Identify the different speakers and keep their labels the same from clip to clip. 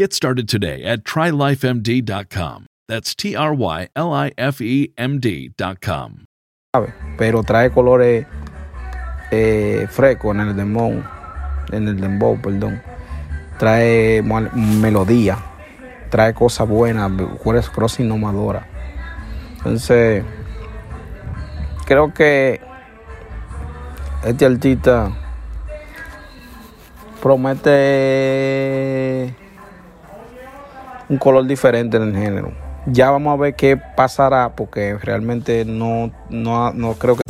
Speaker 1: Get started today at trylifemd.com. That's T R Y L I F E M D.com.
Speaker 2: pero trae colores eh, frescos en el dembow, en el dembow, perdón. Trae melodía, trae cosas buenas, cosas innovadoras. Entonces, creo que este artista promete un color diferente en el género. Ya vamos a ver qué pasará porque realmente no, no, no creo que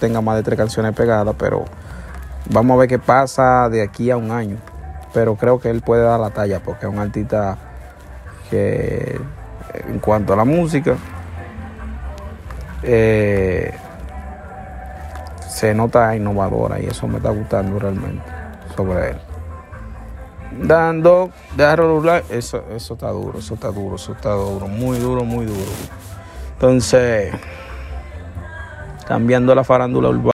Speaker 2: Tenga más de tres canciones pegadas, pero vamos a ver qué pasa de aquí a un año. Pero creo que él puede dar la talla porque es un artista que en cuanto a la música eh, se nota innovadora y eso me está gustando realmente sobre él. Dando, rular, eso, eso está duro, eso está duro, eso está duro, muy duro, muy duro. Entonces, cambiando la farándula urbana.